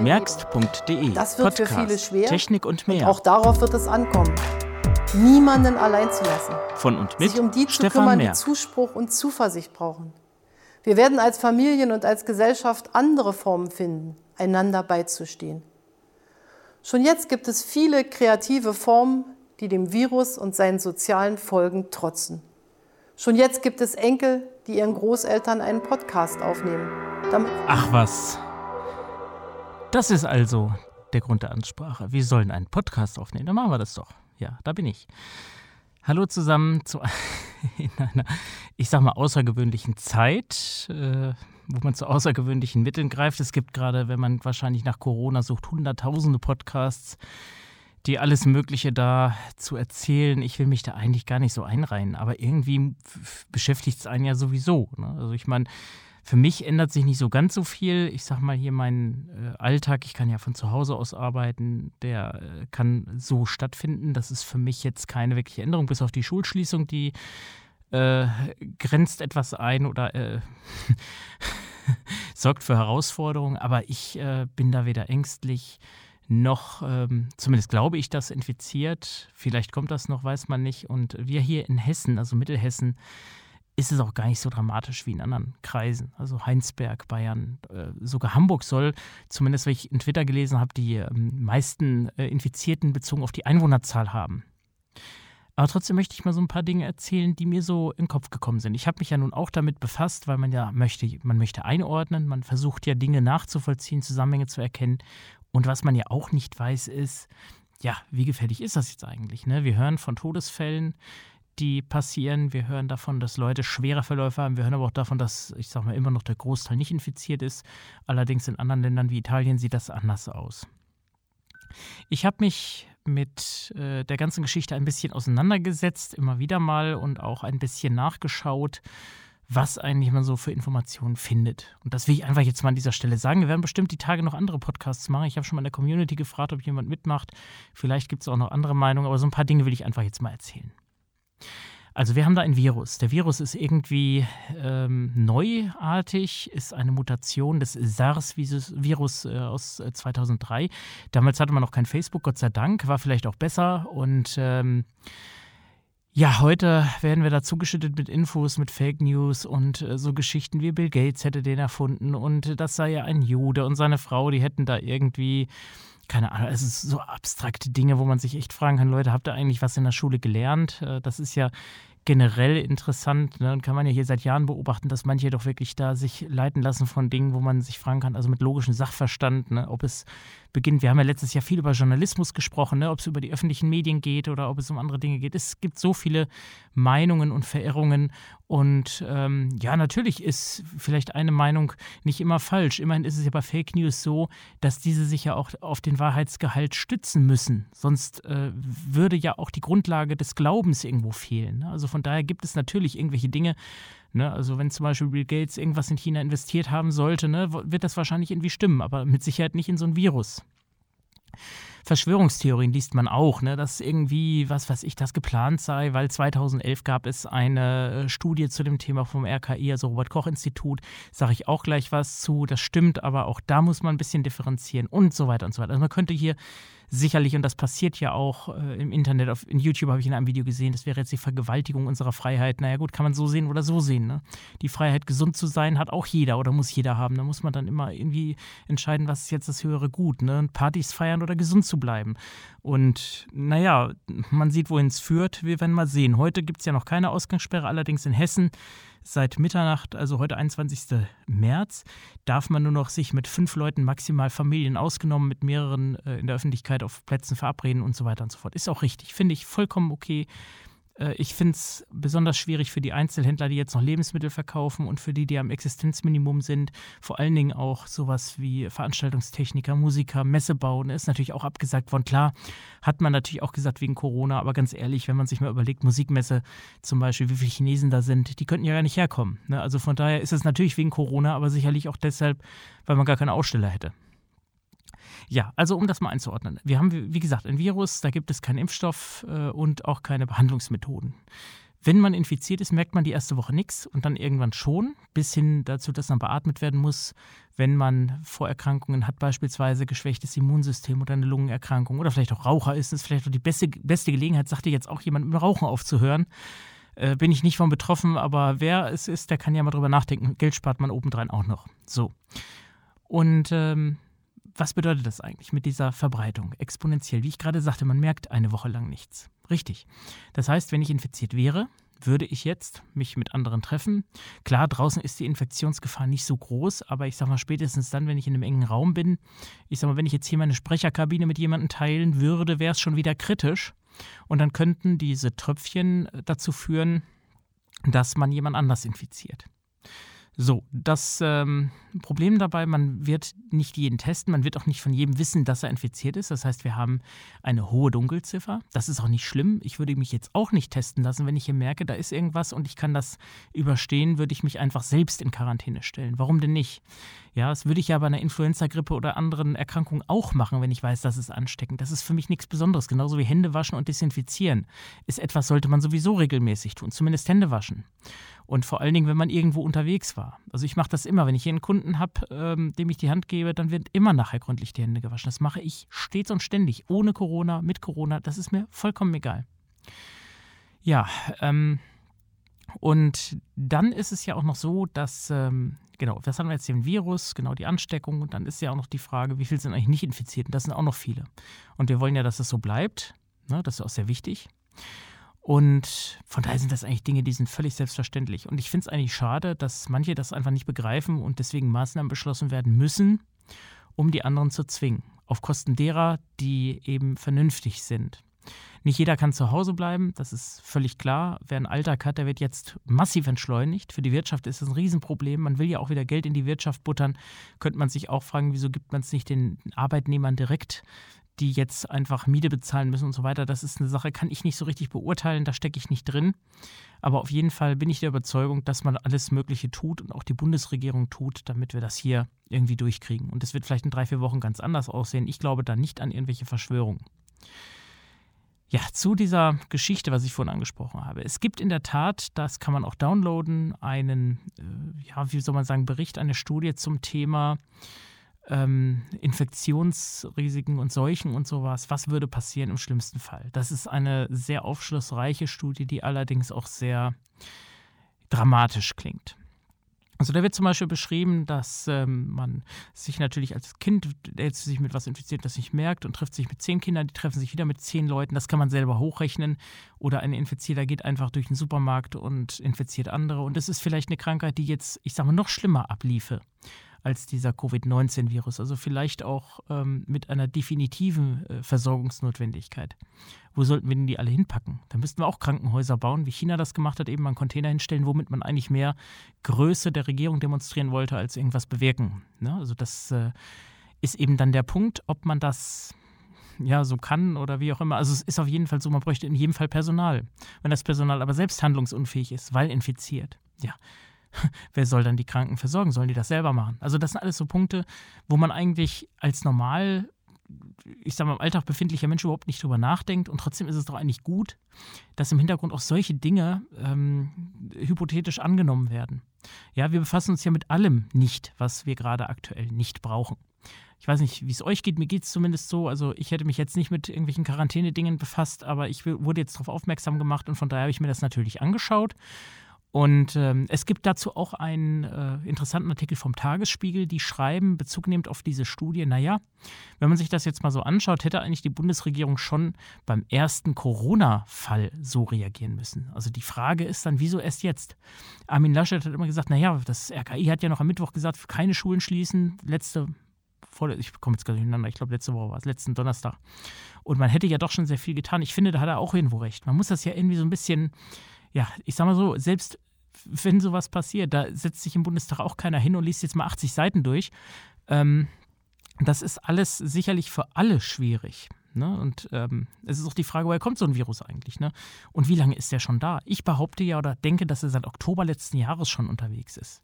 Merkst.de Das wird Podcast, für viele schwer. Technik und Und mehr. auch darauf wird es ankommen. Niemanden allein zu lassen. Von und mit sich um die zu Stefan kümmern, Merk. die Zuspruch und Zuversicht brauchen. Wir werden als Familien und als Gesellschaft andere Formen finden, einander beizustehen. Schon jetzt gibt es viele kreative Formen, die dem Virus und seinen sozialen Folgen trotzen. Schon jetzt gibt es Enkel, die ihren Großeltern einen Podcast aufnehmen. Ach was. Das ist also der Grund der Ansprache. Wir sollen einen Podcast aufnehmen. Dann machen wir das doch. Ja, da bin ich. Hallo zusammen zu in einer, ich sag mal, außergewöhnlichen Zeit, äh, wo man zu außergewöhnlichen Mitteln greift. Es gibt gerade, wenn man wahrscheinlich nach Corona sucht, hunderttausende Podcasts, die alles Mögliche da zu erzählen. Ich will mich da eigentlich gar nicht so einreihen, aber irgendwie beschäftigt es einen ja sowieso. Ne? Also ich meine, für mich ändert sich nicht so ganz so viel. Ich sag mal hier meinen äh, Alltag, ich kann ja von zu Hause aus arbeiten, der äh, kann so stattfinden. Das ist für mich jetzt keine wirkliche Änderung, bis auf die Schulschließung, die äh, grenzt etwas ein oder äh, sorgt für Herausforderungen. Aber ich äh, bin da weder ängstlich noch, ähm, zumindest glaube ich, das infiziert. Vielleicht kommt das noch, weiß man nicht. Und wir hier in Hessen, also Mittelhessen, ist es auch gar nicht so dramatisch wie in anderen Kreisen. Also Heinsberg, Bayern, äh, sogar Hamburg soll, zumindest wenn ich in Twitter gelesen habe, die ähm, meisten äh, Infizierten bezogen auf die Einwohnerzahl haben. Aber trotzdem möchte ich mal so ein paar Dinge erzählen, die mir so in den Kopf gekommen sind. Ich habe mich ja nun auch damit befasst, weil man ja möchte, man möchte einordnen, man versucht ja Dinge nachzuvollziehen, Zusammenhänge zu erkennen. Und was man ja auch nicht weiß, ist, ja, wie gefährlich ist das jetzt eigentlich? Ne? Wir hören von Todesfällen, die passieren. Wir hören davon, dass Leute schwere Verläufe haben. Wir hören aber auch davon, dass, ich sag mal, immer noch der Großteil nicht infiziert ist. Allerdings in anderen Ländern wie Italien sieht das anders aus. Ich habe mich mit äh, der ganzen Geschichte ein bisschen auseinandergesetzt, immer wieder mal und auch ein bisschen nachgeschaut, was eigentlich man so für Informationen findet. Und das will ich einfach jetzt mal an dieser Stelle sagen. Wir werden bestimmt die Tage noch andere Podcasts machen. Ich habe schon mal in der Community gefragt, ob jemand mitmacht. Vielleicht gibt es auch noch andere Meinungen, aber so ein paar Dinge will ich einfach jetzt mal erzählen. Also wir haben da ein Virus. Der Virus ist irgendwie ähm, neuartig, ist eine Mutation des SARS-Virus äh, aus äh, 2003. Damals hatte man noch kein Facebook, Gott sei Dank, war vielleicht auch besser. Und ähm, ja, heute werden wir da zugeschüttet mit Infos, mit Fake News und äh, so Geschichten wie Bill Gates hätte den erfunden und das sei ja ein Jude und seine Frau, die hätten da irgendwie keine Ahnung, es ist so abstrakte Dinge, wo man sich echt fragen kann, Leute, habt ihr eigentlich was in der Schule gelernt? Äh, Das ist ja generell interessant ne? und kann man ja hier seit Jahren beobachten, dass manche doch wirklich da sich leiten lassen von Dingen, wo man sich fragen kann, also mit logischem Sachverstand, ne? ob es beginnt, wir haben ja letztes Jahr viel über Journalismus gesprochen, ne? ob es über die öffentlichen Medien geht oder ob es um andere Dinge geht. Es gibt so viele Meinungen und Verirrungen und ähm, ja, natürlich ist vielleicht eine Meinung nicht immer falsch. Immerhin ist es ja bei Fake News so, dass diese sich ja auch auf den Wahrheitsgehalt stützen müssen. Sonst äh, würde ja auch die Grundlage des Glaubens irgendwo fehlen. Ne? Also von daher gibt es natürlich irgendwelche Dinge, Ne, also wenn zum Beispiel Bill Gates irgendwas in China investiert haben sollte, ne, wird das wahrscheinlich irgendwie stimmen, aber mit Sicherheit nicht in so ein Virus. Verschwörungstheorien liest man auch, ne, dass irgendwie, was weiß ich, das geplant sei, weil 2011 gab es eine äh, Studie zu dem Thema vom RKI, also Robert-Koch-Institut, sage ich auch gleich was zu, das stimmt, aber auch da muss man ein bisschen differenzieren und so weiter und so weiter. Also man könnte hier sicherlich, und das passiert ja auch äh, im Internet, auf, in YouTube habe ich in einem Video gesehen, das wäre jetzt die Vergewaltigung unserer Freiheit. Naja gut, kann man so sehen oder so sehen. Ne? Die Freiheit, gesund zu sein, hat auch jeder oder muss jeder haben. Da muss man dann immer irgendwie entscheiden, was ist jetzt das höhere Gut. Ne? Partys feiern oder gesund zu bleiben. Und naja, man sieht, wohin es führt. Wir werden mal sehen. Heute gibt es ja noch keine Ausgangssperre, allerdings in Hessen seit Mitternacht, also heute 21. März, darf man nur noch sich mit fünf Leuten maximal Familien ausgenommen, mit mehreren äh, in der Öffentlichkeit auf Plätzen verabreden und so weiter und so fort. Ist auch richtig, finde ich vollkommen okay. Äh, ich finde es besonders schwierig für die Einzelhändler, die jetzt noch Lebensmittel verkaufen und für die, die am Existenzminimum sind. Vor allen Dingen auch sowas wie Veranstaltungstechniker, Musiker, Messebau. Ne, ist natürlich auch abgesagt worden. Klar, hat man natürlich auch gesagt wegen Corona, aber ganz ehrlich, wenn man sich mal überlegt, Musikmesse zum Beispiel, wie viele Chinesen da sind, die könnten ja gar nicht herkommen. Ne? Also von daher ist es natürlich wegen Corona, aber sicherlich auch deshalb, weil man gar keine Aussteller hätte. Ja, also um das mal einzuordnen. Wir haben, wie gesagt, ein Virus, da gibt es keinen Impfstoff äh, und auch keine Behandlungsmethoden. Wenn man infiziert ist, merkt man die erste Woche nichts und dann irgendwann schon, bis hin dazu, dass man beatmet werden muss, wenn man Vorerkrankungen hat, beispielsweise geschwächtes Immunsystem oder eine Lungenerkrankung oder vielleicht auch Raucher ist. Das ist vielleicht auch die beste, beste Gelegenheit, sagte jetzt auch jemand, mit dem Rauchen aufzuhören. Äh, bin ich nicht von betroffen, aber wer es ist, der kann ja mal drüber nachdenken. Geld spart man obendrein auch noch. So. Und ähm, was bedeutet das eigentlich mit dieser Verbreitung? Exponentiell. Wie ich gerade sagte, man merkt eine Woche lang nichts. Richtig. Das heißt, wenn ich infiziert wäre, würde ich jetzt mich mit anderen treffen. Klar, draußen ist die Infektionsgefahr nicht so groß, aber ich sage mal spätestens dann, wenn ich in einem engen Raum bin, ich sage mal, wenn ich jetzt hier meine Sprecherkabine mit jemandem teilen würde, wäre es schon wieder kritisch. Und dann könnten diese Tröpfchen dazu führen, dass man jemand anders infiziert. So, das ähm, Problem dabei, man wird nicht jeden testen, man wird auch nicht von jedem wissen, dass er infiziert ist. Das heißt, wir haben eine hohe Dunkelziffer. Das ist auch nicht schlimm. Ich würde mich jetzt auch nicht testen lassen, wenn ich hier merke, da ist irgendwas und ich kann das überstehen, würde ich mich einfach selbst in Quarantäne stellen. Warum denn nicht? Ja, das würde ich ja bei einer Influenza-Grippe oder anderen Erkrankungen auch machen, wenn ich weiß, dass es ansteckend. Das ist für mich nichts Besonderes. Genauso wie Hände waschen und desinfizieren. Ist etwas, sollte man sowieso regelmäßig tun, zumindest Hände waschen. Und vor allen Dingen, wenn man irgendwo unterwegs war. Also ich mache das immer, wenn ich hier einen Kunden habe, ähm, dem ich die Hand gebe, dann wird immer nachher gründlich die Hände gewaschen. Das mache ich stets und ständig, ohne Corona, mit Corona. Das ist mir vollkommen egal. Ja, ähm, und dann ist es ja auch noch so, dass, ähm, genau, was haben wir jetzt, den Virus, genau die Ansteckung. Und dann ist ja auch noch die Frage, wie viele sind eigentlich nicht infiziert? Und das sind auch noch viele. Und wir wollen ja, dass es so bleibt. Ne? Das ist auch sehr wichtig. Und von daher sind das eigentlich Dinge, die sind völlig selbstverständlich. Und ich finde es eigentlich schade, dass manche das einfach nicht begreifen und deswegen Maßnahmen beschlossen werden müssen, um die anderen zu zwingen. Auf Kosten derer, die eben vernünftig sind. Nicht jeder kann zu Hause bleiben, das ist völlig klar. Wer einen Alltag hat, der wird jetzt massiv entschleunigt. Für die Wirtschaft ist das ein Riesenproblem. Man will ja auch wieder Geld in die Wirtschaft buttern. Könnte man sich auch fragen, wieso gibt man es nicht den Arbeitnehmern direkt die jetzt einfach Miete bezahlen müssen und so weiter. Das ist eine Sache, kann ich nicht so richtig beurteilen, da stecke ich nicht drin. Aber auf jeden Fall bin ich der Überzeugung, dass man alles Mögliche tut und auch die Bundesregierung tut, damit wir das hier irgendwie durchkriegen. Und es wird vielleicht in drei, vier Wochen ganz anders aussehen. Ich glaube da nicht an irgendwelche Verschwörungen. Ja, zu dieser Geschichte, was ich vorhin angesprochen habe. Es gibt in der Tat, das kann man auch downloaden, einen, äh, ja, wie soll man sagen, Bericht, eine Studie zum Thema ähm, Infektionsrisiken und Seuchen und sowas. Was würde passieren im schlimmsten Fall? Das ist eine sehr aufschlussreiche Studie, die allerdings auch sehr dramatisch klingt. Also da wird zum Beispiel beschrieben, dass ähm, man sich natürlich als Kind, der sich mit was infiziert, das nicht merkt und trifft sich mit zehn Kindern, die treffen sich wieder mit zehn Leuten, das kann man selber hochrechnen. Oder ein Infizierter geht einfach durch den Supermarkt und infiziert andere. Und das ist vielleicht eine Krankheit, die jetzt, ich sage mal, noch schlimmer abliefe als dieser Covid-19-Virus. Also vielleicht auch ähm, mit einer definitiven äh, Versorgungsnotwendigkeit. Wo sollten wir denn die alle hinpacken? Da müssten wir auch Krankenhäuser bauen, wie China das gemacht hat, eben mal einen Container hinstellen, womit man eigentlich mehr Größe der Regierung demonstrieren wollte, als irgendwas bewirken. Ne? Also das äh, ist eben dann der Punkt, ob man das ja, so kann oder wie auch immer. Also es ist auf jeden Fall so, man bräuchte in jedem Fall Personal. Wenn das Personal aber selbst handlungsunfähig ist, weil infiziert, ja, wer soll dann die Kranken versorgen? Sollen die das selber machen? Also das sind alles so Punkte, wo man eigentlich als normal, ich sage mal, im Alltag befindlicher Mensch überhaupt nicht drüber nachdenkt. Und trotzdem ist es doch eigentlich gut, dass im Hintergrund auch solche Dinge ähm, hypothetisch angenommen werden. Ja, wir befassen uns ja mit allem nicht, was wir gerade aktuell nicht brauchen. Ich weiß nicht, wie es euch geht. Mir geht es zumindest so. Also, ich hätte mich jetzt nicht mit irgendwelchen Quarantänedingen befasst, aber ich wurde jetzt darauf aufmerksam gemacht und von daher habe ich mir das natürlich angeschaut und ähm, es gibt dazu auch einen äh, interessanten Artikel vom Tagesspiegel, die schreiben, Bezug nehmend auf diese Studie, naja, wenn man sich das jetzt mal so anschaut, hätte eigentlich die Bundesregierung schon beim ersten Corona-Fall so reagieren müssen. Also die Frage ist dann, wieso erst jetzt? Armin Laschet hat immer gesagt, naja, das RKI hat ja noch am Mittwoch gesagt, keine Schulen schließen, letzte ich komme jetzt nicht durcheinander, ich glaube letzte Woche war es, letzten Donnerstag. Und man hätte ja doch schon sehr viel getan. Ich finde, da hat er auch irgendwo recht. Man muss das ja irgendwie so ein bisschen ja, ich sag mal so, selbst wenn sowas passiert, da setzt sich im Bundestag auch keiner hin und liest jetzt mal 80 Seiten durch. Ähm, das ist alles sicherlich für alle schwierig. Ne? Und ähm, es ist auch die Frage, woher kommt so ein Virus eigentlich? Ne? Und wie lange ist der schon da? Ich behaupte ja oder denke, dass er seit Oktober letzten Jahres schon unterwegs ist.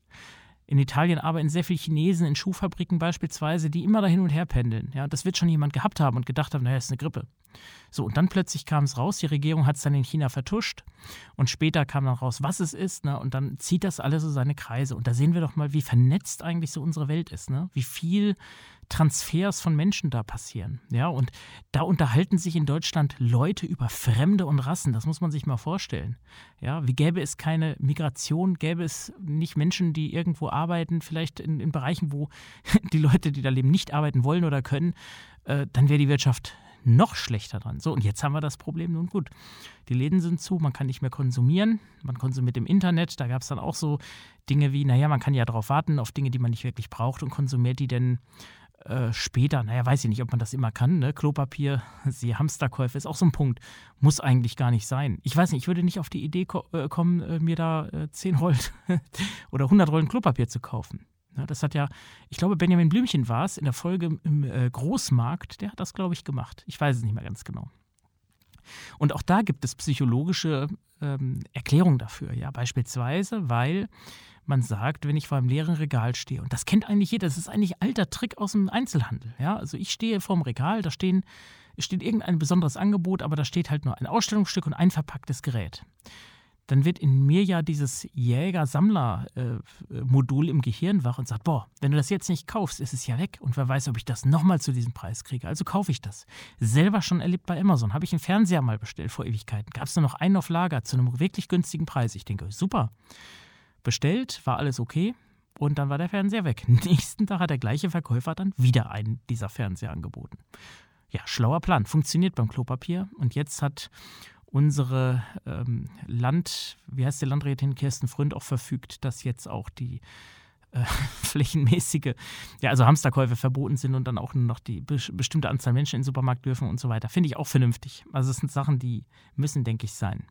In Italien arbeiten sehr viele Chinesen in Schuhfabriken beispielsweise, die immer da hin und her pendeln. Ja, das wird schon jemand gehabt haben und gedacht haben, naja, ist eine Grippe. So, und dann plötzlich kam es raus, die Regierung hat es dann in China vertuscht und später kam dann raus, was es ist, ne? und dann zieht das alles so seine Kreise. Und da sehen wir doch mal, wie vernetzt eigentlich so unsere Welt ist, ne? wie viel Transfers von Menschen da passieren. Ja, und da unterhalten sich in Deutschland Leute über Fremde und Rassen. Das muss man sich mal vorstellen. Ja, wie gäbe es keine Migration, gäbe es nicht Menschen, die irgendwo arbeiten, vielleicht in, in Bereichen, wo die Leute, die da leben, nicht arbeiten wollen oder können, äh, dann wäre die Wirtschaft noch schlechter dran. So, und jetzt haben wir das Problem, nun gut, die Läden sind zu, man kann nicht mehr konsumieren, man konsumiert im Internet, da gab es dann auch so Dinge wie, naja, man kann ja darauf warten, auf Dinge, die man nicht wirklich braucht und konsumiert die denn äh, später, naja, weiß ich nicht, ob man das immer kann, ne? Klopapier, sie Hamsterkäufe ist auch so ein Punkt, muss eigentlich gar nicht sein. Ich weiß nicht, ich würde nicht auf die Idee ko äh, kommen, äh, mir da äh, 10 Rollen oder 100 Rollen Klopapier zu kaufen. Ja, das hat ja, ich glaube, Benjamin Blümchen war es in der Folge im äh, Großmarkt, der hat das, glaube ich, gemacht. Ich weiß es nicht mehr ganz genau. Und auch da gibt es psychologische ähm, Erklärungen dafür. Ja, beispielsweise, weil man sagt, wenn ich vor einem leeren Regal stehe, und das kennt eigentlich jeder, das ist eigentlich alter Trick aus dem Einzelhandel. Ja, also ich stehe vor dem Regal, da stehen, steht irgendein besonderes Angebot, aber da steht halt nur ein Ausstellungsstück und ein verpacktes Gerät dann wird in mir ja dieses Jäger-Sammler-Modul im Gehirn wach und sagt, boah, wenn du das jetzt nicht kaufst, ist es ja weg und wer weiß, ob ich das nochmal zu diesem Preis kriege. Also kaufe ich das. Selber schon erlebt bei Amazon, habe ich einen Fernseher mal bestellt vor Ewigkeiten. Gab es nur noch einen auf Lager zu einem wirklich günstigen Preis. Ich denke, super. Bestellt, war alles okay und dann war der Fernseher weg. Nächsten Tag hat der gleiche Verkäufer dann wieder einen dieser Fernseher angeboten. Ja, schlauer Plan. Funktioniert beim Klopapier. Und jetzt hat unsere ähm, Land, wie heißt die Landrätin Kirsten Fründ auch verfügt, dass jetzt auch die äh, flächenmäßige, ja, also Hamsterkäufe verboten sind und dann auch nur noch die be bestimmte Anzahl Menschen in den Supermarkt dürfen und so weiter. Finde ich auch vernünftig. Also es sind Sachen, die müssen, denke ich, sein.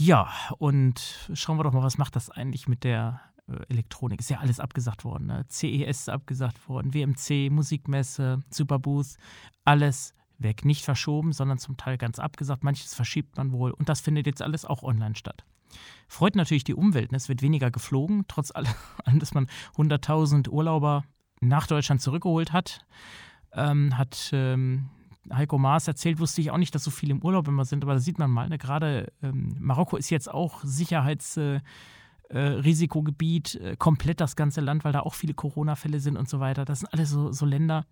Ja, und schauen wir doch mal, was macht das eigentlich mit der äh, Elektronik? Ist ja alles abgesagt worden. Ne? CES ist abgesagt worden, WMC, Musikmesse, Superbooth, alles weg. Nicht verschoben, sondern zum Teil ganz abgesagt. Manches verschiebt man wohl. Und das findet jetzt alles auch online statt. Freut natürlich die Umwelt. Ne? Es wird weniger geflogen, trotz allem, dass man 100.000 Urlauber nach Deutschland zurückgeholt hat. Ähm, hat ähm, Heiko Maas erzählt, wusste ich auch nicht, dass so viele im Urlaub immer sind, aber da sieht man mal, ne? gerade ähm, Marokko ist jetzt auch Sicherheitsrisikogebiet, äh, äh, äh, komplett das ganze Land, weil da auch viele Corona-Fälle sind und so weiter. Das sind alles so, so Länder,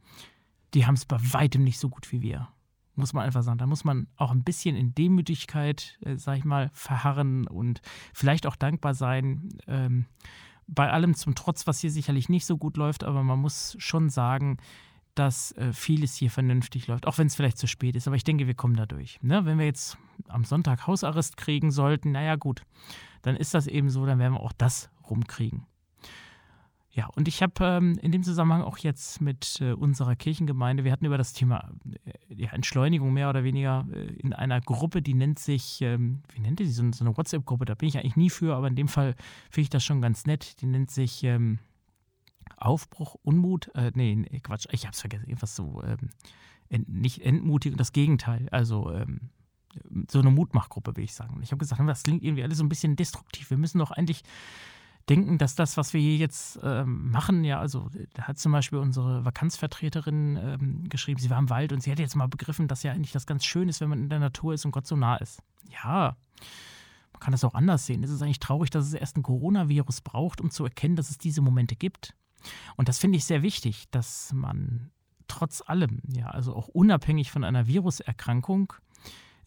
die haben es bei weitem nicht so gut wie wir. Muss man einfach sagen. Da muss man auch ein bisschen in Demütigkeit, äh, sag ich mal, verharren und vielleicht auch dankbar sein. Ähm, bei allem zum Trotz, was hier sicherlich nicht so gut läuft, aber man muss schon sagen, dass äh, vieles hier vernünftig läuft, auch wenn es vielleicht zu spät ist. Aber ich denke, wir kommen da durch. Ne? Wenn wir jetzt am Sonntag Hausarrest kriegen sollten, naja gut, dann ist das eben so, dann werden wir auch das rumkriegen. Ja, und ich habe ähm, in dem Zusammenhang auch jetzt mit äh, unserer Kirchengemeinde, wir hatten über das Thema äh, ja, Entschleunigung mehr oder weniger äh, in einer Gruppe, die nennt sich, ähm, wie nennt die so, so eine WhatsApp-Gruppe, da bin ich eigentlich nie für, aber in dem Fall finde ich das schon ganz nett. Die nennt sich ähm, Aufbruch, Unmut, äh, nee, nee, Quatsch, ich habe es vergessen, irgendwas so, ähm, ent, nicht entmutig, das Gegenteil, also ähm, so eine Mutmachgruppe, will ich sagen. Ich habe gesagt, das klingt irgendwie alles so ein bisschen destruktiv. Wir müssen doch eigentlich denken, dass das, was wir hier jetzt ähm, machen, ja, also da hat zum Beispiel unsere Vakanzvertreterin ähm, geschrieben, sie war im Wald und sie hätte jetzt mal begriffen, dass ja eigentlich das ganz schön ist, wenn man in der Natur ist und Gott so nah ist. Ja, man kann das auch anders sehen. Es ist eigentlich traurig, dass es erst ein Coronavirus braucht, um zu erkennen, dass es diese Momente gibt. Und das finde ich sehr wichtig, dass man trotz allem, ja, also auch unabhängig von einer Viruserkrankung,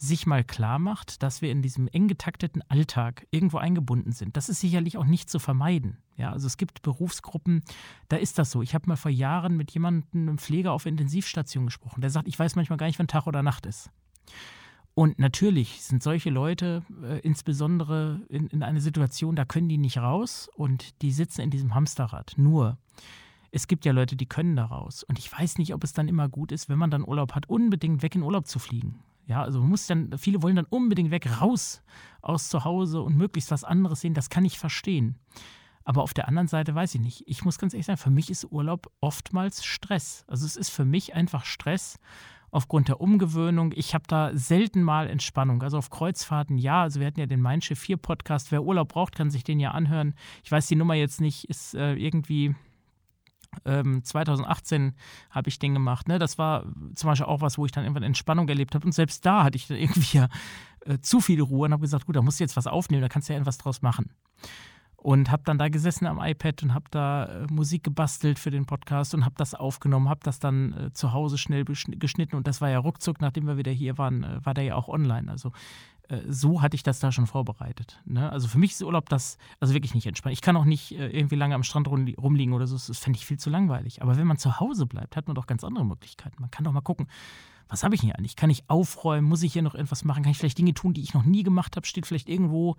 sich mal klar macht, dass wir in diesem eng getakteten Alltag irgendwo eingebunden sind. Das ist sicherlich auch nicht zu vermeiden. Ja, also es gibt Berufsgruppen, da ist das so. Ich habe mal vor Jahren mit jemandem, einem Pfleger auf Intensivstation gesprochen, der sagt, ich weiß manchmal gar nicht, wann Tag oder Nacht ist. Und natürlich sind solche Leute äh, insbesondere in, in einer Situation, da können die nicht raus und die sitzen in diesem Hamsterrad. Nur, es gibt ja Leute, die können da raus. Und ich weiß nicht, ob es dann immer gut ist, wenn man dann Urlaub hat, unbedingt weg in Urlaub zu fliegen. Ja, also muss dann, viele wollen dann unbedingt weg, raus aus zu Hause und möglichst was anderes sehen. Das kann ich verstehen. Aber auf der anderen Seite weiß ich nicht. Ich muss ganz ehrlich sagen, für mich ist Urlaub oftmals Stress. Also es ist für mich einfach Stress aufgrund der Umgewöhnung. Ich habe da selten mal Entspannung. Also auf Kreuzfahrten, ja. Also wir hatten ja den Mein Schiff 4 Podcast. Wer Urlaub braucht, kann sich den ja anhören. Ich weiß die Nummer jetzt nicht, ist äh, irgendwie Ähm, 2018 habe ich den gemacht. Ne? Das war zum Beispiel auch was, wo ich dann irgendwann Entspannung erlebt habe. Und selbst da hatte ich dann irgendwie ja, äh, zu viel Ruhe und habe gesagt, gut, da musst du jetzt was aufnehmen, da kannst du ja etwas draus machen. Und habe dann da gesessen am iPad und habe da äh, Musik gebastelt für den Podcast und habe das aufgenommen, habe das dann äh, zu Hause schnell geschnitten und das war ja ruckzuck, nachdem wir wieder hier waren, äh, war der ja auch online. Also so hatte ich das da schon vorbereitet. Ne? Also für mich ist Urlaub das, also wirklich nicht entspannt. Ich kann auch nicht irgendwie lange am Strand rumliegen oder so, das fände ich viel zu langweilig. Aber wenn man zu Hause bleibt, hat man doch ganz andere Möglichkeiten. Man kann doch mal gucken, was habe ich hier eigentlich? Kann ich aufräumen? Muss ich hier noch etwas machen? Kann ich vielleicht Dinge tun, die ich noch nie gemacht habe? Steht vielleicht irgendwo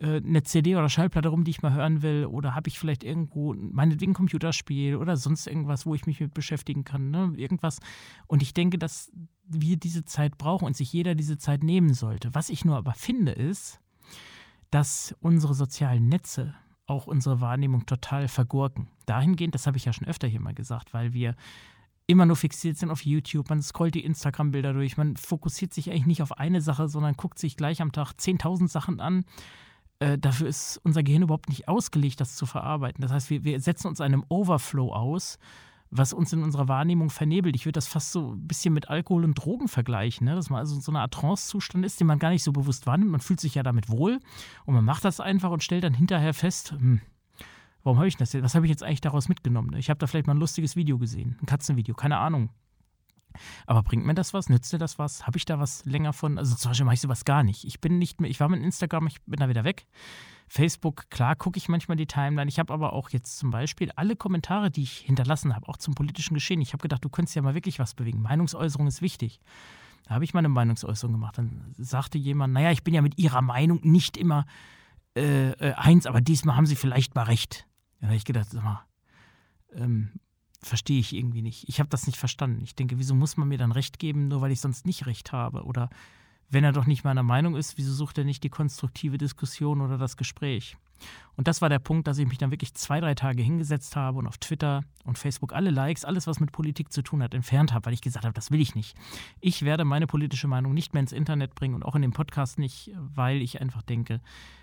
eine CD oder Schallplatte rum, die ich mal hören will? Oder habe ich vielleicht irgendwo meinetwegen ein Computerspiel oder sonst irgendwas, wo ich mich mit beschäftigen kann? Ne? Irgendwas. Und ich denke, dass wir diese Zeit brauchen und sich jeder diese Zeit nehmen sollte. Was ich nur aber finde, ist, dass unsere sozialen Netze auch unsere Wahrnehmung total vergurken. Dahingehend, das habe ich ja schon öfter hier mal gesagt, weil wir immer nur fixiert sind auf YouTube, man scrollt die Instagram-Bilder durch, man fokussiert sich eigentlich nicht auf eine Sache, sondern guckt sich gleich am Tag 10.000 Sachen an äh, dafür ist unser Gehirn überhaupt nicht ausgelegt, das zu verarbeiten. Das heißt, wir, wir setzen uns einem Overflow aus, was uns in unserer Wahrnehmung vernebelt. Ich würde das fast so ein bisschen mit Alkohol und Drogen vergleichen, ne? dass man also in so einer Art Trance-Zustand ist, den man gar nicht so bewusst wahrnimmt. Man fühlt sich ja damit wohl und man macht das einfach und stellt dann hinterher fest, hm, warum habe ich das jetzt? Was habe ich jetzt eigentlich daraus mitgenommen? Ich habe da vielleicht mal ein lustiges Video gesehen, ein Katzenvideo, keine Ahnung. Aber bringt mir das was? Nützt dir das was? Habe ich da was länger von? Also zum Beispiel mache ich sowas gar nicht. Ich bin nicht mehr, ich war mit Instagram, ich bin da wieder weg. Facebook, klar, gucke ich manchmal die Timeline. Ich habe aber auch jetzt zum Beispiel alle Kommentare, die ich hinterlassen habe, auch zum politischen Geschehen. Ich habe gedacht, du könntest ja mal wirklich was bewegen. Meinungsäußerung ist wichtig. Da habe ich mal eine Meinungsäußerung gemacht. Dann sagte jemand, naja, ich bin ja mit Ihrer Meinung nicht immer äh, äh, eins, aber diesmal haben Sie vielleicht mal recht. Dann habe ich gedacht, sag mal, ähm, verstehe ich irgendwie nicht. Ich habe das nicht verstanden. Ich denke, wieso muss man mir dann recht geben, nur weil ich sonst nicht recht habe? Oder wenn er doch nicht meiner Meinung ist, wieso sucht er nicht die konstruktive Diskussion oder das Gespräch? Und das war der Punkt, dass ich mich dann wirklich zwei, drei Tage hingesetzt habe und auf Twitter und Facebook alle Likes, alles, was mit Politik zu tun hat, entfernt habe, weil ich gesagt habe, das will ich nicht. Ich werde meine politische Meinung nicht mehr ins Internet bringen und auch in dem Podcast nicht, weil ich einfach denke,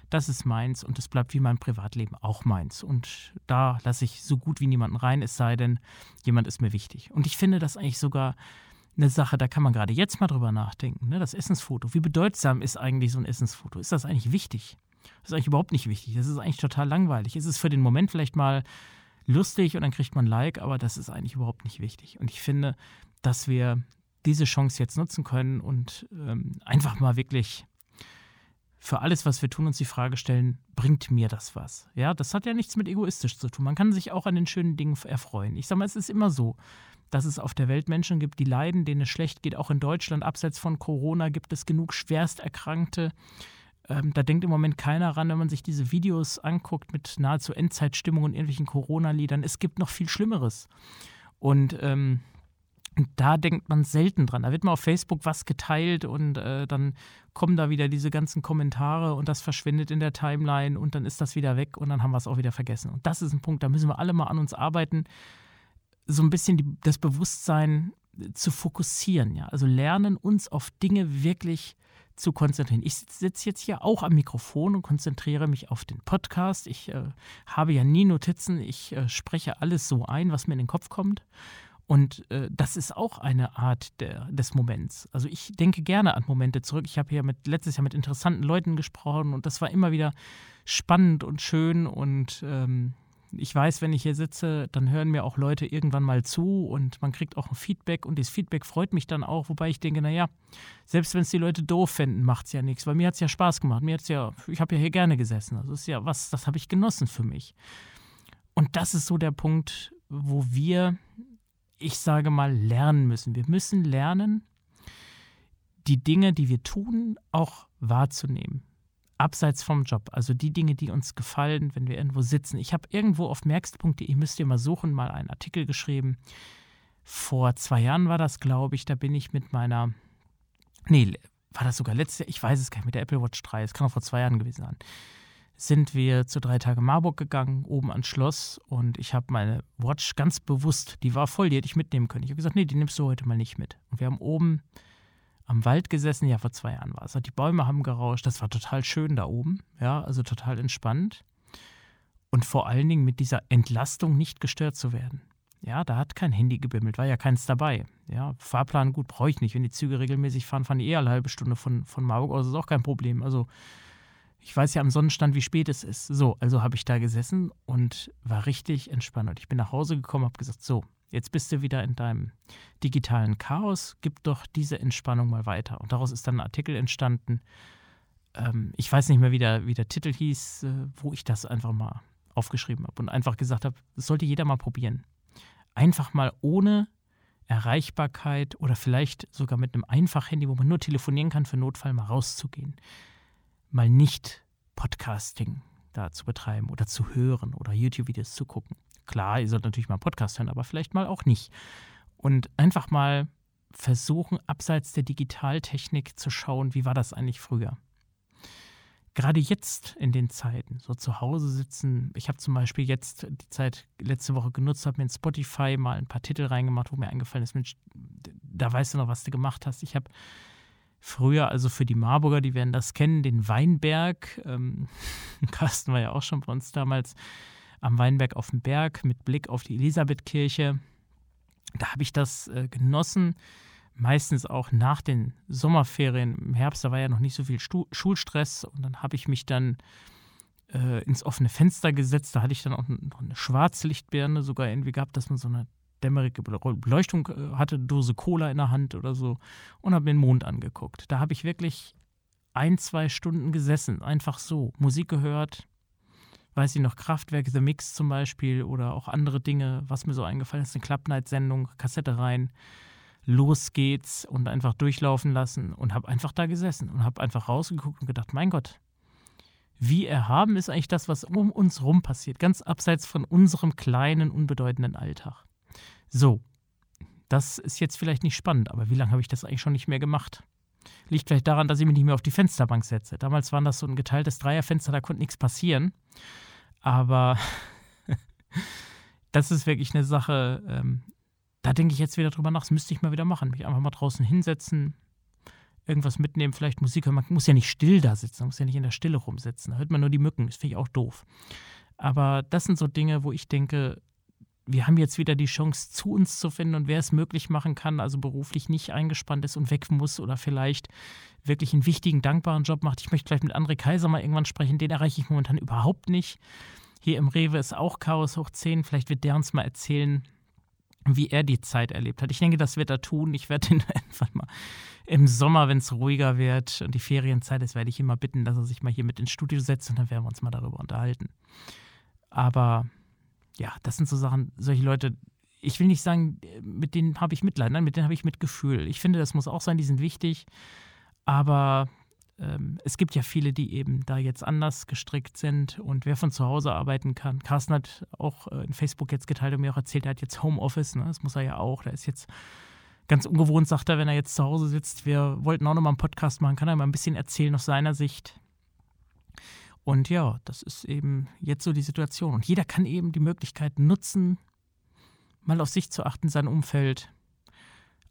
das ist meins und es bleibt wie mein Privatleben auch meins. Und da lasse ich so gut wie niemanden rein, es sei denn, jemand ist mir wichtig. Und ich finde das eigentlich sogar eine Sache, da kann man gerade jetzt mal drüber nachdenken. Ne? Das Essensfoto. Wie bedeutsam ist eigentlich so ein Essensfoto? Ist das eigentlich wichtig? Das ist eigentlich überhaupt nicht wichtig. Das ist eigentlich total langweilig. Es ist für den Moment vielleicht mal lustig und dann kriegt man ein Like, aber das ist eigentlich überhaupt nicht wichtig. Und ich finde, dass wir diese Chance jetzt nutzen können und ähm, einfach mal wirklich für alles, was wir tun, uns die Frage stellen, bringt mir das was? Ja, das hat ja nichts mit egoistisch zu tun. Man kann sich auch an den schönen Dingen erfreuen. Ich sage mal, es ist immer so, dass es auf der Welt Menschen gibt, die leiden, denen es schlecht geht. Auch in Deutschland, abseits von Corona, gibt es genug Schwersterkrankte, ähm, da denkt im Moment keiner ran, wenn man sich diese Videos anguckt mit nahezu Endzeitstimmung und irgendwelchen Corona-Liedern. Es gibt noch viel Schlimmeres. Und ähm, da denkt man selten dran. Da wird mal auf Facebook was geteilt und äh, dann kommen da wieder diese ganzen Kommentare und das verschwindet in der Timeline und dann ist das wieder weg und dann haben wir es auch wieder vergessen. Und das ist ein Punkt, da müssen wir alle mal an uns arbeiten, so ein bisschen die, das Bewusstsein zu fokussieren. Ja? Also lernen, uns auf Dinge wirklich zu konzentrieren. Ich sitze jetzt hier auch am Mikrofon und konzentriere mich auf den Podcast. Ich äh, habe ja nie Notizen. Ich äh, spreche alles so ein, was mir in den Kopf kommt. Und äh, das ist auch eine Art der, des Moments. Also ich denke gerne an Momente zurück. Ich habe hier mit, letztes Jahr mit interessanten Leuten gesprochen und das war immer wieder spannend und schön und ähm, ich weiß, wenn ich hier sitze, dann hören mir auch Leute irgendwann mal zu und man kriegt auch ein Feedback und das Feedback freut mich dann auch, wobei ich denke, naja, selbst wenn es die Leute doof fänden, macht es ja nichts, weil mir hat es ja Spaß gemacht. Mir hat's ja, ich habe ja hier gerne gesessen. Das ist ja was, das habe ich genossen für mich. Und das ist so der Punkt, wo wir, ich sage mal, lernen müssen. Wir müssen lernen, die Dinge, die wir tun, auch wahrzunehmen abseits vom Job, also die Dinge, die uns gefallen, wenn wir irgendwo sitzen. Ich habe irgendwo auf merkst.de, müsst ihr mal suchen, mal einen Artikel geschrieben. Vor zwei Jahren war das, glaube ich, da bin ich mit meiner, nee, war das sogar letztes Jahr, ich weiß es gar nicht, mit der Apple Watch 3, es kann auch vor zwei Jahren gewesen sein, sind wir zu drei Tage Marburg gegangen, oben ans Schloss und ich habe meine Watch ganz bewusst, die war voll, die hätte ich mitnehmen können. Ich habe gesagt, nee, die nimmst du heute mal nicht mit. Und wir haben oben am Wald gesessen, ja, vor zwei Jahren war es. Die Bäume haben gerauscht, das war total schön da oben, ja, also total entspannt. Und vor allen Dingen mit dieser Entlastung nicht gestört zu werden. Ja, da hat kein Handy gebimmelt, war ja keins dabei. Ja, Fahrplan gut, brauche ich nicht. Wenn die Züge regelmäßig fahren, fahren die eher eine halbe Stunde von, von Marburg aus, ist auch kein Problem. Also ich weiß ja am Sonnenstand, wie spät es ist. So, also habe ich da gesessen und war richtig entspannt. Und ich bin nach Hause gekommen, habe gesagt, so, jetzt bist du wieder in deinem digitalen Chaos, gib doch diese Entspannung mal weiter. Und daraus ist dann ein Artikel entstanden. Ähm, ich weiß nicht mehr, wie der, wie der Titel hieß, äh, wo ich das einfach mal aufgeschrieben habe und einfach gesagt habe, das sollte jeder mal probieren. Einfach mal ohne Erreichbarkeit oder vielleicht sogar mit einem Einfachhandy, wo man nur telefonieren kann, für Notfall mal rauszugehen. Mal nicht Podcasting da zu betreiben oder zu hören oder YouTube-Videos zu gucken. Klar, ihr sollt natürlich mal einen Podcast hören, aber vielleicht mal auch nicht. Und einfach mal versuchen, abseits der Digitaltechnik zu schauen, wie war das eigentlich früher gerade jetzt in den Zeiten, so zu Hause sitzen, ich habe zum Beispiel jetzt die Zeit letzte Woche genutzt, habe mir in Spotify mal ein paar Titel reingemacht, wo mir eingefallen ist, Mensch, da weißt du noch, was du gemacht hast. Ich habe früher, also für die Marburger, die werden das kennen, den Weinberg, ähm, Carsten war ja auch schon bei uns damals, am Weinberg auf dem Berg mit Blick auf die Elisabethkirche. Da habe ich das äh, genossen meistens auch nach den Sommerferien im Herbst, da war ja noch nicht so viel Stu Schulstress und dann habe ich mich dann äh, ins offene Fenster gesetzt. Da hatte ich dann auch noch eine Schwarzlichtbirne sogar irgendwie gehabt, dass man so eine dämmerige Beleuchtung äh, hatte, Dose Cola in der Hand oder so und habe mir den Mond angeguckt. Da habe ich wirklich ein, zwei Stunden gesessen, einfach so, Musik gehört, weiß ich noch, Kraftwerk, The Mix zum Beispiel oder auch andere Dinge, was mir so eingefallen ist, eine Club Night Sendung, Kassette rein los geht's und einfach durchlaufen lassen und habe einfach da gesessen und habe einfach rausgeguckt und gedacht, mein Gott, wie erhaben ist eigentlich das, was um uns rum passiert, ganz abseits von unserem kleinen, unbedeutenden Alltag. So, das ist jetzt vielleicht nicht spannend, aber wie lange habe ich das eigentlich schon nicht mehr gemacht? Liegt vielleicht daran, dass ich mich nicht mehr auf die Fensterbank setze. Damals war das so ein geteiltes Dreierfenster, da konnte nichts passieren. Aber das ist wirklich eine Sache, ähm, da denke ich jetzt wieder drüber nach, das müsste ich mal wieder machen. Mich einfach mal draußen hinsetzen, irgendwas mitnehmen, vielleicht Musik hören. Man muss ja nicht still da sitzen, man muss ja nicht in der Stille rumsitzen. Da hört man nur die Mücken, das finde ich auch doof. Aber das sind so Dinge, wo ich denke, wir haben jetzt wieder die Chance, zu uns zu finden und wer es möglich machen kann, also beruflich nicht eingespannt ist und weg muss oder vielleicht wirklich einen wichtigen, dankbaren Job macht. Ich möchte vielleicht mit André Kaiser mal irgendwann sprechen, den erreiche ich momentan überhaupt nicht. Hier im Rewe ist auch Chaos hoch 10. Vielleicht wird der uns mal erzählen, wie er die Zeit erlebt hat. Ich denke, das wird er tun. Ich werde ihn einfach mal im Sommer, wenn es ruhiger wird und die Ferienzeit ist, werde ich ihn mal bitten, dass er sich mal hier mit ins Studio setzt und dann werden wir uns mal darüber unterhalten. Aber ja, das sind so Sachen, solche Leute, ich will nicht sagen, mit denen habe ich Mitleid, nein, mit denen habe ich Mitgefühl. Ich finde, das muss auch sein, die sind wichtig, aber ähm, es gibt ja viele, die eben da jetzt anders gestrickt sind und wer von zu Hause arbeiten kann. Carsten hat auch äh, in Facebook jetzt geteilt und mir auch erzählt, er hat jetzt Homeoffice, ne? das muss er ja auch. Der ist jetzt ganz ungewohnt, sagt er, wenn er jetzt zu Hause sitzt. Wir wollten auch nochmal einen Podcast machen, kann er mal ein bisschen erzählen aus seiner Sicht. Und ja, das ist eben jetzt so die Situation. Und jeder kann eben die Möglichkeit nutzen, mal auf sich zu achten, sein Umfeld,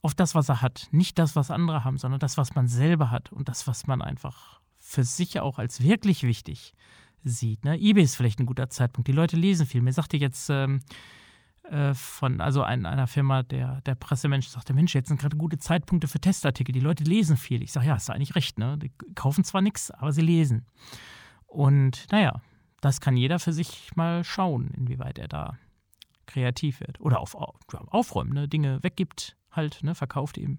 auf das, was er hat. Nicht das, was andere haben, sondern das, was man selber hat und das, was man einfach für sich auch als wirklich wichtig sieht. Ne? eBay ist vielleicht ein guter Zeitpunkt. Die Leute lesen viel. Mir sagte jetzt ähm, äh, von also ein, einer Firma, der, der Pressemensch sagte, Mensch, jetzt sind gerade gute Zeitpunkte für Testartikel. Die Leute lesen viel. Ich sage, ja, ist eigentlich recht. Ne? Die kaufen zwar nichts, aber sie lesen. Und naja, das kann jeder für sich mal schauen, inwieweit er da kreativ wird. Oder auf, auf, aufräumen, ne? Dinge weggibt, halt, ne, verkauft eben.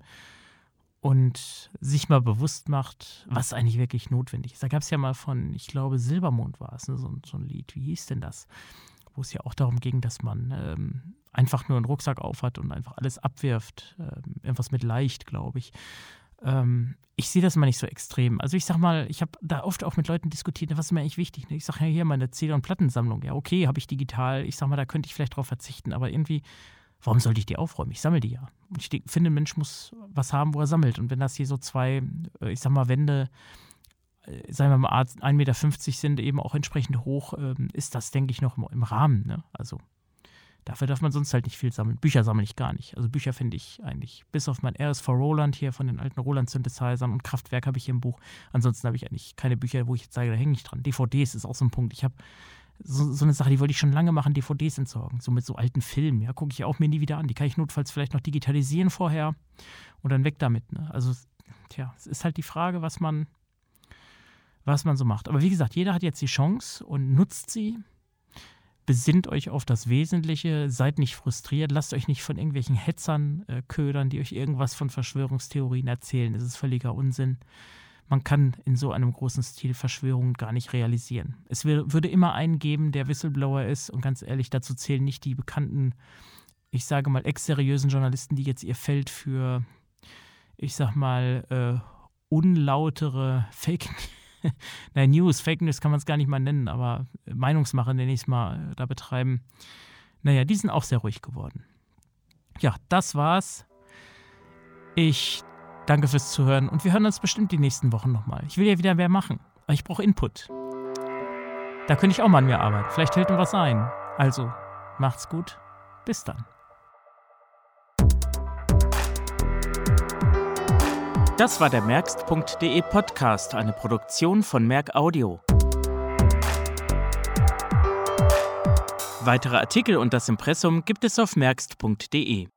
Und sich mal bewusst macht, was eigentlich wirklich notwendig ist. Da gab es ja mal von, ich glaube, Silbermond war es, ne, so, so, ein Lied. Wie hieß denn das? Wo es ja auch darum ging, dass man ähm, einfach nur einen Rucksack aufhat und einfach alles abwirft. Ähm, irgendwas mit leicht, glaube ich. Ähm, ich sehe das mal nicht so extrem. Also ich sag mal, ich habe da oft auch mit Leuten diskutiert, was ist mir eigentlich wichtig? Ne? Ich sage ja hier meine CD- und Plattensammlung. Ja, okay, habe ich digital. Ich sag mal, da könnte ich vielleicht drauf verzichten, aber irgendwie warum sollte ich die aufräumen? Ich sammle die ja. Und ich finde, ein Mensch muss was haben, wo er sammelt. Und wenn das hier so zwei, äh, ich sag mal, Wände, äh, sagen wir mal 1,50 Meter sind, eben auch entsprechend hoch, ähm, ist das, denke ich, noch im Rahmen. Ne? Also dafür darf man sonst halt nicht viel sammeln. Bücher sammle ich gar nicht. Also Bücher finde ich eigentlich, bis auf mein RS4 Roland hier von den alten Roland-Synthesizern und Kraftwerk habe ich hier im Buch. Ansonsten habe ich eigentlich keine Bücher, wo ich jetzt sage, da hänge ich dran. DVDs ist auch so ein Punkt. Ich habe so, so, eine Sache, die wollte ich schon lange machen, DVDs entsorgen. So mit so alten Filmen. Ja, gucke ich auch mir nie wieder an. Die kann ich notfalls vielleicht noch digitalisieren vorher und dann weg damit. Ne? Also, tja, es ist halt die Frage, was man, was man so macht. Aber wie gesagt, jeder hat jetzt die Chance und nutzt sie. Besinnt euch auf das Wesentliche, seid nicht frustriert, lasst euch nicht von irgendwelchen Hetzern äh, ködern, die euch irgendwas von Verschwörungstheorien erzählen. Es ist völliger Unsinn man kann in so einem großen Stil Verschwörungen gar nicht realisieren. Es würde immer einen geben, der Whistleblower ist und ganz ehrlich, dazu zählen nicht die bekannten, ich sage mal, exteriösen Journalisten, die jetzt ihr Feld für, ich sag mal, äh, unlautere Fake Nein, News, Fake News kann man es gar nicht mal nennen, aber Meinungsmache nenne ich es mal, äh, da betreiben. Naja, die sind auch sehr ruhig geworden. Ja, das war's. Ich Danke fürs Zuhören und wir hören uns bestimmt die nächsten Wochen nochmal. Ich will ja wieder mehr machen, aber ich brauche Input. Da könnte ich auch mal an mir arbeiten. Vielleicht hält mir was ein. Also, macht's gut. Bis dann. Das war der Merkst.de Podcast, eine Produktion von Merk Audio. Weitere Artikel und das Impressum gibt es auf merkst.de.